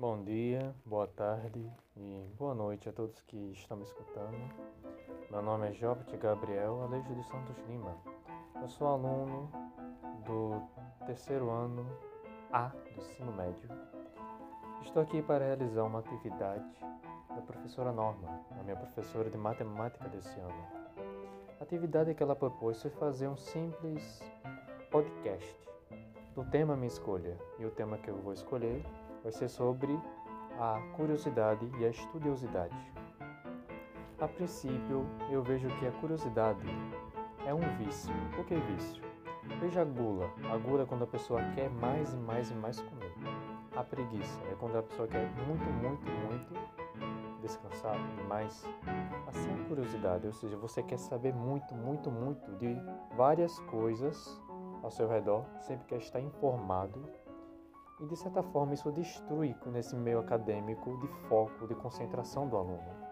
Bom dia, boa tarde e boa noite a todos que estão me escutando. Meu nome é Jobert Gabriel Aleixo de Santos Lima. Eu sou aluno do terceiro ano A do ensino médio. Estou aqui para realizar uma atividade da professora Norma, a minha professora de matemática desse ano. A atividade que ela propôs foi fazer um simples podcast do tema minha escolha. E o tema que eu vou escolher vai ser sobre a curiosidade e a estudiosidade. A princípio, eu vejo que a curiosidade é um vício. Por que vício? Veja a gula. A gula é quando a pessoa quer mais e mais e mais comer. A preguiça é quando a pessoa quer muito, muito, muito descansar demais. Assim a curiosidade, ou seja, você quer saber muito, muito, muito de várias coisas ao seu redor, sempre quer estar informado e de certa forma isso destrui nesse meio acadêmico de foco, de concentração do aluno.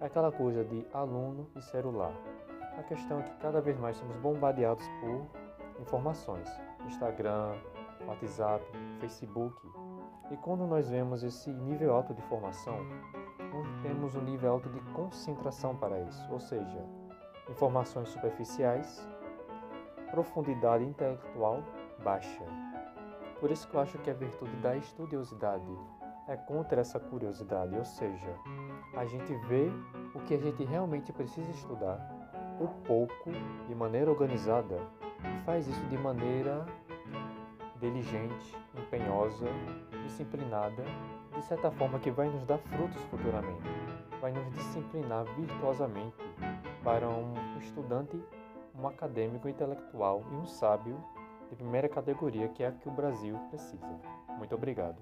É aquela coisa de aluno e celular. A questão é que cada vez mais somos bombardeados por informações, Instagram, WhatsApp, Facebook. E quando nós vemos esse nível alto de informação, não temos um nível alto de concentração para isso, ou seja, informações superficiais, profundidade intelectual baixa. Por isso que eu acho que a virtude da estudiosidade é contra essa curiosidade, ou seja, a gente vê o que a gente realmente precisa estudar, o pouco, de maneira organizada, e faz isso de maneira diligente, empenhosa, disciplinada, de certa forma que vai nos dar frutos futuramente, vai nos disciplinar virtuosamente para um estudante, um acadêmico intelectual e um sábio de primeira categoria, que é a que o Brasil precisa. Muito obrigado.